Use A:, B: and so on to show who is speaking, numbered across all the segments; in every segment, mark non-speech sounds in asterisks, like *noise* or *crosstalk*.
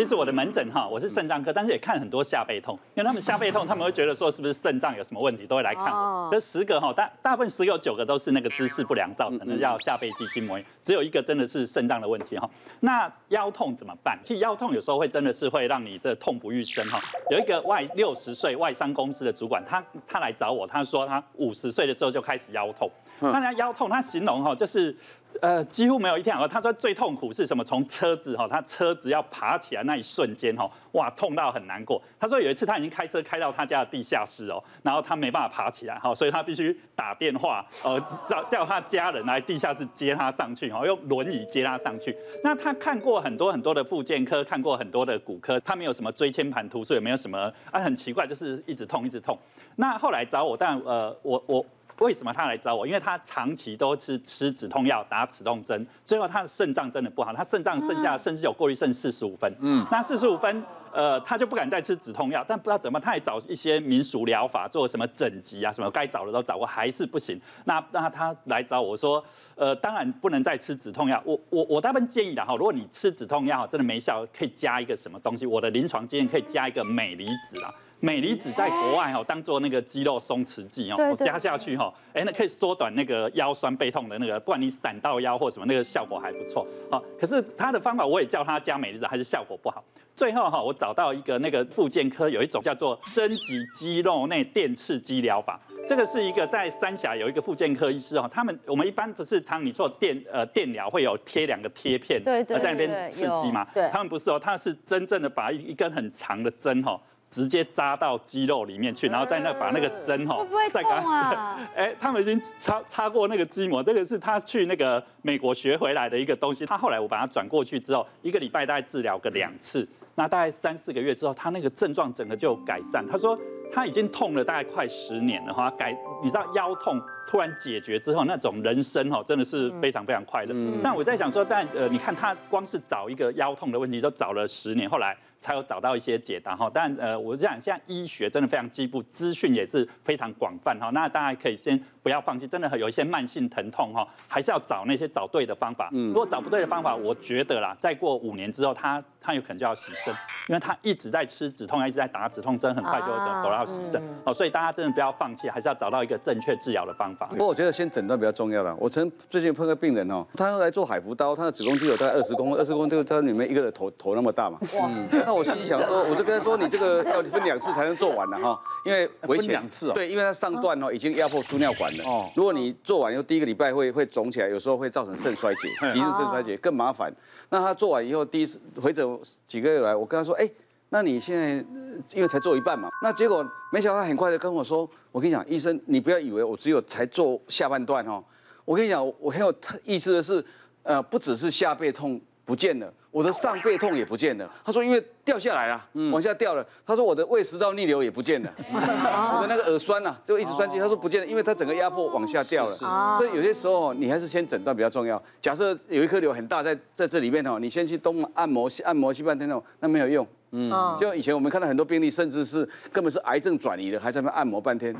A: 其实我的门诊哈，我是肾脏科，但是也看很多下背痛，因为他们下背痛，他们会觉得说是不是肾脏有什么问题，都会来看我。这十个哈，大大部分十有九个都是那个姿势不良造成的，叫下背肌筋膜炎，只有一个真的是肾脏的问题哈。那腰痛怎么办？其实腰痛有时候会真的是会让你的痛不欲生哈。有一个外六十岁外商公司的主管，他他来找我，他说他五十岁的时候就开始腰痛。那他腰痛，他形容哈，就是呃几乎没有一天好。他说最痛苦是什么？从车子哈，他车子要爬起来那一瞬间哈，哇，痛到很难过。他说有一次他已经开车开到他家的地下室哦，然后他没办法爬起来哈，所以他必须打电话呃叫叫他家人来地下室接他上去哈，用轮椅接他上去。那他看过很多很多的复健科，看过很多的骨科，他没有什么椎间盘突出，也没有什么啊，很奇怪，就是一直痛一直痛。那后来找我，但呃我我。为什么他来找我？因为他长期都是吃止痛药、打止痛针，最后他的肾脏真的不好，他肾脏剩下甚至有过滤剩四十五分。嗯，那四十五分，呃，他就不敢再吃止痛药，但不知道怎么，他也找一些民俗疗法，做什么整脊啊，什么该找的都找过，还是不行。那那他来找我说，呃，当然不能再吃止痛药。我我我大部分建议的哈，如果你吃止痛药真的没效，可以加一个什么东西？我的临床经验可以加一个镁离子啦。镁离子在国外哦，当做那个肌肉松弛剂哦，我加下去哈，哎，那可以缩短那个腰酸背痛的那个，不管你闪到腰或什么，那个效果还不错。好，可是他的方法我也叫他加镁离子，还是效果不好。最后哈，我找到一个那个复健科有一种叫做针击肌肉内电刺激疗法，这个是一个在三峡有一个复健科医师哦，他们我们一般不是常你做电呃电疗会有贴两个贴片，对对，在那边刺激嘛，对，他们不是哦，他是真正的把一一根很长的针哈。直接扎到肌肉里面去，然后在那把那个针哈，再给他，*laughs* 哎，他们已经插插过那个筋膜，这个是他去那个美国学回来的一个东西。他后来我把它转过去之后，一个礼拜大概治疗个两次，那大概三四个月之后，他那个症状整个就改善。他说他已经痛了大概快十年了哈，改你知道腰痛突然解决之后，那种人生哈真的是非常非常快乐。但我在想说，但呃，你看他光是找一个腰痛的问题就找了十年，后来。才有找到一些解答哈，但呃，我是讲现在医学真的非常进步，资讯也是非常广泛哈，那大家可以先不要放弃，真的有一些慢性疼痛哈，还是要找那些找对的方法。嗯，如果找不对的方法，我觉得啦，再过五年之后，他他有可能就要洗肾，因为他一直在吃止痛药，一直在打止痛针，很快就会走走到洗肾。哦，所以大家真的不要放弃，还是要找到一个正确治疗的方法。不过
B: 我觉得先诊断比较重要了。我曾最近碰个病人哦，他要来做海服刀，他的子宫肌有大概二十公分，二十公分就他里面一个人头头那么大嘛。哇，那我心里想说。*laughs* 我就跟他说，你这个要分两次才能做完了哈，因为危险。两次哦对，因为它上段哦已经压迫输尿管了。哦。如果你做完以后第一个礼拜会会肿起来，有时候会造成肾衰竭，急性肾衰竭更麻烦。那他做完以后第一次回诊几个月来，我跟他说，哎，那你现在因为才做一半嘛，那结果没想到他很快的跟我说，我跟你讲，医生你不要以为我只有才做下半段哦，我跟你讲，我很有意思的是，呃，不只是下背痛不见了。我的上背痛也不见了，他说因为掉下来了，往下掉了。他说我的胃食道逆流也不见了，我的那个耳酸呐、啊、就一直酸气。他说不见了，因为他整个压迫往下掉了。所以有些时候你还是先诊断比较重要。假设有一颗瘤很大在在这里面哦，你先去东按摩按摩西半天哦，那没有用。嗯，就以前我们看到很多病例，甚至是根本是癌症转移的，还在那边按摩半天。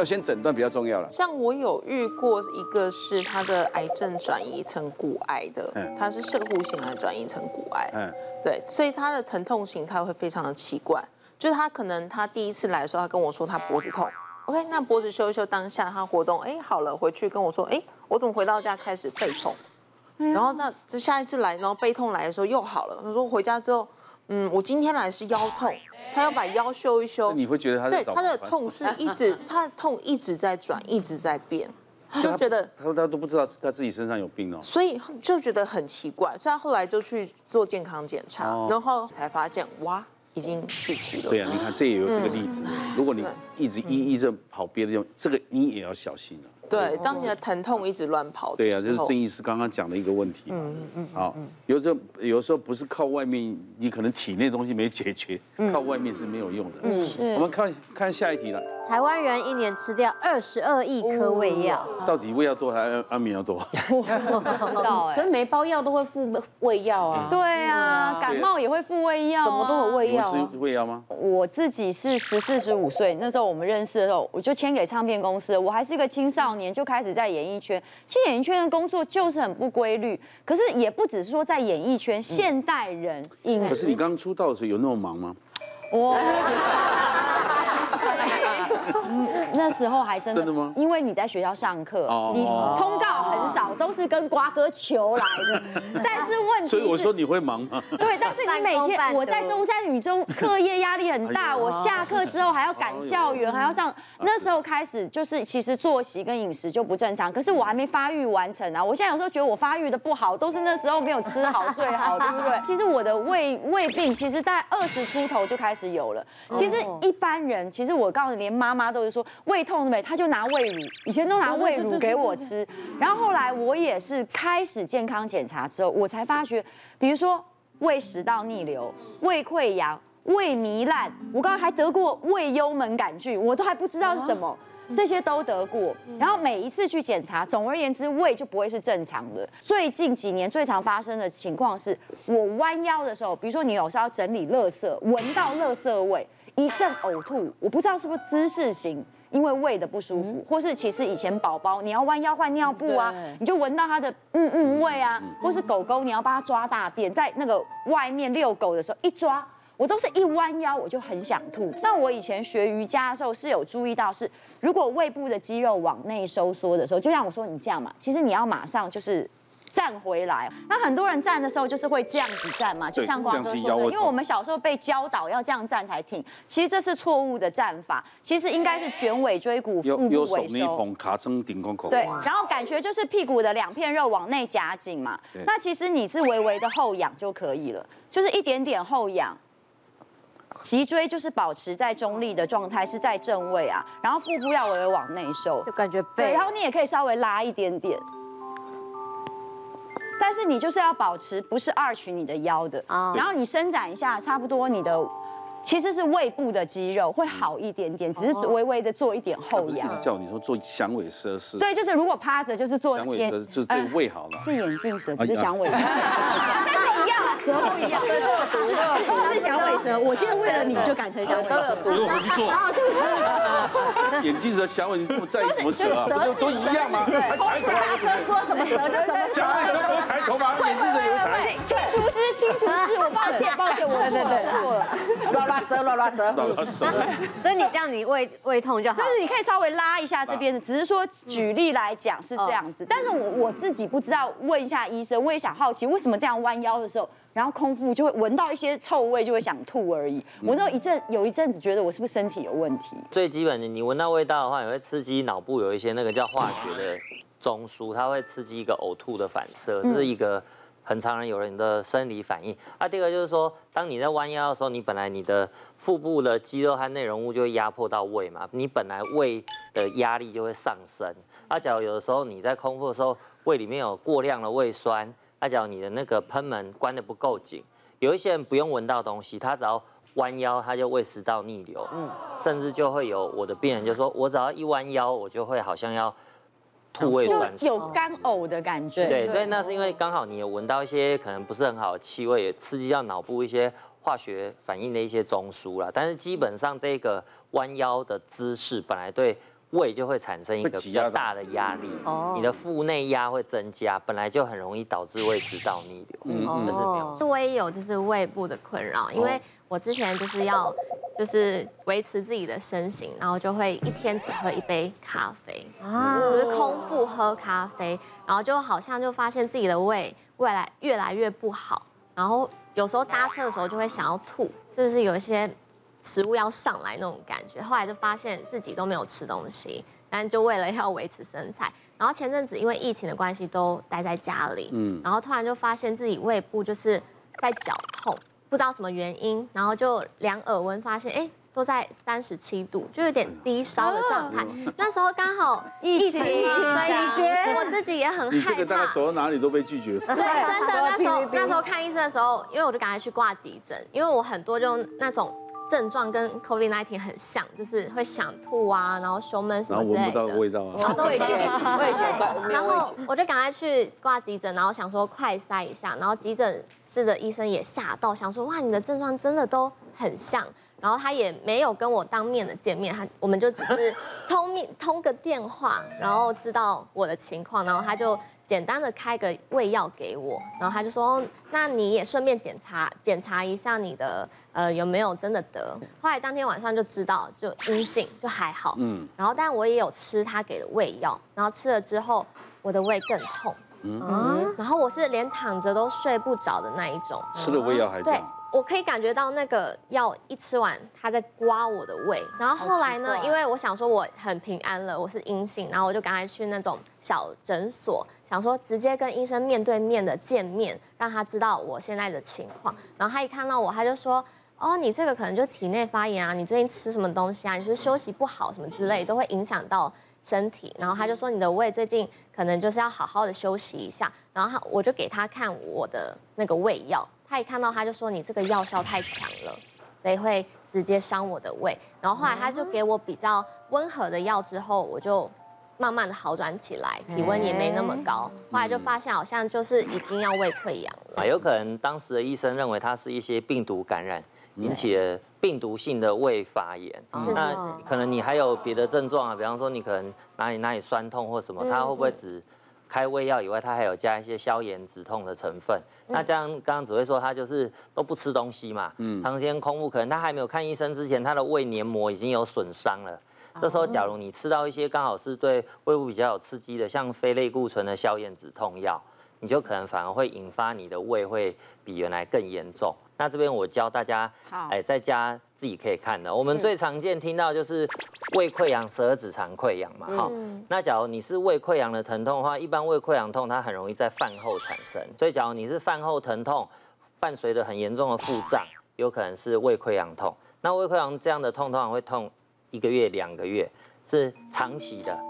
B: 要先诊断比较重要了。
C: 像我有遇过一个是他的癌症转移成骨癌的，他是射护腺癌转移成骨癌，嗯，对，所以他的疼痛形态会非常的奇怪，就是他可能他第一次来的时候，他跟我说他脖子痛，OK，那脖子修一修，当下他活动，哎，好了，回去跟我说，哎，我怎么回到家开始背痛，然后那这下一次来，然后背痛来的时候又好了，他说回家之后，嗯，我今天来是腰痛。他要把腰修一修，
D: 你会觉得他
C: 对他的痛是一直，*laughs* 他的痛一直在转，一直在变，就觉得
D: 他他都不知道他自己身上有病哦，
C: 所以就觉得很奇怪，所以他后来就去做健康检查，然后才发现哇，已经四期了。
D: 对啊，你看这也有这个例子，如果你一直依依着跑别的地方，这个你也要小心了。
C: 对，当你的疼痛一直乱跑，
D: 对啊，就是郑医师刚刚讲的一个问题。嗯嗯嗯。好，有时候有时候不是靠外面，你可能体内东西没解决，靠外面是没有用的。嗯，我们看看下一题了。
E: 台湾人一年吃掉二十二亿颗胃药，
D: 到底胃药多还是安眠药多？
E: 不知道哎。可是每包药都会附胃药啊。
F: 对啊，感冒也会附胃药。
E: 什么都有胃药。
D: 吃胃药吗？
F: 我自己是十四十五岁，那时候我们认识的时候，我就签给唱片公司，我还是一个青少年。年就开始在演艺圈。其实演艺圈的工作就是很不规律，可是也不只是说在演艺圈，现代人饮食。
D: 可是你刚出道的时候有那么忙吗？
F: 我。*laughs* 那时候还真的，
D: 真的吗？
F: 因为你在学校上课，你通告很少，都是跟瓜哥求来的。*laughs* 但是问题是，
D: 所以我说你会忙吗？*laughs*
F: 对，但是你每天 *laughs* 我在中山女中课业压力很大，我下课之后还要赶校园，还要上。那时候开始就是其实作息跟饮食就不正常，可是我还没发育完成啊。我现在有时候觉得我发育的不好，都是那时候没有吃好睡好，对不对？其实我的胃胃病其实在二十出头就开始有了。其实一般人，其实我告诉你，连妈妈都是说。胃痛对不对？他就拿胃乳，以前都拿胃乳给我吃。然后后来我也是开始健康检查之后，我才发觉，比如说胃食道逆流、胃溃疡、胃糜烂，我刚刚还得过胃幽门杆菌，我都还不知道是什么，这些都得过。然后每一次去检查，总而言之，胃就不会是正常的。最近几年最常发生的情况是，我弯腰的时候，比如说你有时候要整理垃圾，闻到垃圾味，一阵呕吐，我不知道是不是姿势型。因为胃的不舒服，或是其实以前宝宝你要弯腰换尿布啊，你就闻到它的嗯嗯味啊，或是狗狗你要帮它抓大便，在那个外面遛狗的时候一抓，我都是一弯腰我就很想吐。那我以前学瑜伽的时候是有注意到，是如果胃部的肌肉往内收缩的时候，就像我说你这样嘛，其实你要马上就是。站回来，那很多人站的时候就是会这样子站嘛，就像瓜哥说的，因为我们小时候被教导要这样站才挺，其实这是错误的站法，其实应该是卷尾椎骨，腹部尾收，
D: 卡撑顶空口，
F: 对，然后感觉就是屁股的两片肉往内夹紧嘛，那其实你是微微的后仰就可以了，就是一点点后仰，脊椎就是保持在中立的状态，是在正位啊，然后腹部要微微往内收，
E: 就感觉背，
F: 然后你也可以稍微拉一点点。但是你就是要保持不是 arch 你的腰的，然后你伸展一下，差不多你的其实是胃部的肌肉会好一点点，只是微微的做一点后仰。
D: 一直叫你说做响尾蛇式。
F: 对，就是如果趴着就是做
D: 响尾蛇，就是对胃好了。
F: 是眼镜蛇，不是响尾蛇。*laughs* 但是一样啊，蛇都一样。*laughs* 对对是是响尾蛇，我今天为了你就改成小尾蛇。
D: 我回去做。啊，对不
F: 起。*laughs*
D: 眼镜蛇、响尾，你这么在意什么蛇啊？
E: 蛇
D: 都一样吗？
E: 对。大哥说什么蛇就什么蛇。
D: 响尾蛇不会抬头吗？眼镜蛇也会抬。
F: 青竹丝，青竹丝，我抱歉，抱歉，我对对对错了。
E: 拉舌，拉拉舌，拉蛇。所以你这样，你胃胃痛就好。
F: 就是你可以稍微拉一下这边的，只是说举例来讲是这样子。但是我我自己不知道，问一下医生，我也想好奇为什么这样弯腰的时候，然后空腹就会闻到一些臭味，就会想吐而已。我那一阵有一阵子觉得我是不是身体有问题？
G: 最基本的，你闻到味道的话，也会刺激脑部有一些那个叫化学的中枢，它会刺激一个呕吐的反射，这是一个。很常人有人的生理反应。啊，第二个就是说，当你在弯腰的时候，你本来你的腹部的肌肉和内容物就会压迫到胃嘛，你本来胃的压力就会上升。啊，假如有的时候你在空腹的时候，胃里面有过量的胃酸，啊，假如你的那个喷门关得不够紧，有一些人不用闻到东西，他只要弯腰，他就胃食道逆流，嗯，甚至就会有我的病人就说，我只要一弯腰，我就会好像要。吐胃酸，
F: 有干呕的感觉。
G: 对，所以那是因为刚好你有闻到一些可能不是很好的气味，也刺激到脑部一些化学反应的一些中枢啦。但是基本上这个弯腰的姿势本来对胃就会产生一个比较大的压力，你的腹内压会增加，本来就很容易导致胃食道逆流。嗯嗯，这是没有。
H: 我也有就是胃部的困扰，因为我之前就是要。就是维持自己的身形，然后就会一天只喝一杯咖啡，啊，就是空腹喝咖啡，然后就好像就发现自己的胃未来越来越不好，然后有时候搭车的时候就会想要吐，就是有一些食物要上来那种感觉。后来就发现自己都没有吃东西，但就为了要维持身材。然后前阵子因为疫情的关系都待在家里，嗯，然后突然就发现自己胃部就是在绞痛。不知道什么原因，然后就量耳温，发现哎，都在三十七度，就有点低烧的状态。那时候刚好疫情期间，我自己也很害怕。
D: 你这个大概走到哪里都被拒绝。
H: 对，真的那时候那时候看医生的时候，因为我就赶快去挂急诊，因为我很多就那种。症状跟 COVID-19 很像，就是会想吐啊，然后胸闷什么之类的。然后闻不到味道啊。然后都会觉得，*laughs* 我也觉得。*laughs* 然后我就赶快去挂急诊，然后想说快筛一下，然后急诊室的医生也吓到，想说哇，你的症状真的都很像。然后他也没有跟我当面的见面，他我们就只是通面通个电话，然后知道我的情况，然后他就简单的开个胃药给我，然后他就说，那你也顺便检查检查一下你的呃有没有真的得。后来当天晚上就知道就阴性，就还好。嗯。然后但我也有吃他给的胃药，然后吃了之后我的胃更痛。嗯。然后我是连躺着都睡不着的那一种。
D: 吃了胃药还这样？对。
H: 我可以感觉到那个药一吃完，他在刮我的胃。然后后来呢，因为我想说我很平安了，我是阴性，然后我就赶快去那种小诊所，想说直接跟医生面对面的见面，让他知道我现在的情况。然后他一看到我，他就说：“哦，你这个可能就体内发炎啊，你最近吃什么东西啊？你是休息不好什么之类，都会影响到身体。”然后他就说：“你的胃最近可能就是要好好的休息一下。”然后我就给他看我的那个胃药。他一看到他就说，你这个药效太强了，所以会直接伤我的胃。然后后来他就给我比较温和的药，之后我就慢慢的好转起来，体温也没那么高。后来就发现好像就是已经要胃溃疡了。
G: 啊，有可能当时的医生认为它是一些病毒感染引起的病毒性的胃发炎。那可能你还有别的症状啊，比方说你可能哪里哪里酸痛或什么，他会不会只？开胃药以外，它还有加一些消炎止痛的成分。那这样刚刚只会说他就是都不吃东西嘛，嗯，长时间空腹，可能他还没有看医生之前，他的胃黏膜已经有损伤了。这时候，假如你吃到一些刚好是对胃部比较有刺激的，像非类固醇的消炎止痛药，你就可能反而会引发你的胃会比原来更严重。那这边我教大家，哎，在家自己可以看的。我们最常见听到就是胃溃疡、十二指肠溃疡嘛，哈。那假如你是胃溃疡的疼痛的话，一般胃溃疡痛它很容易在饭后产生，所以假如你是饭后疼痛，伴随着很严重的腹胀，有可能是胃溃疡痛。那胃溃疡这样的痛通常会痛一个月、两个月，是长期的。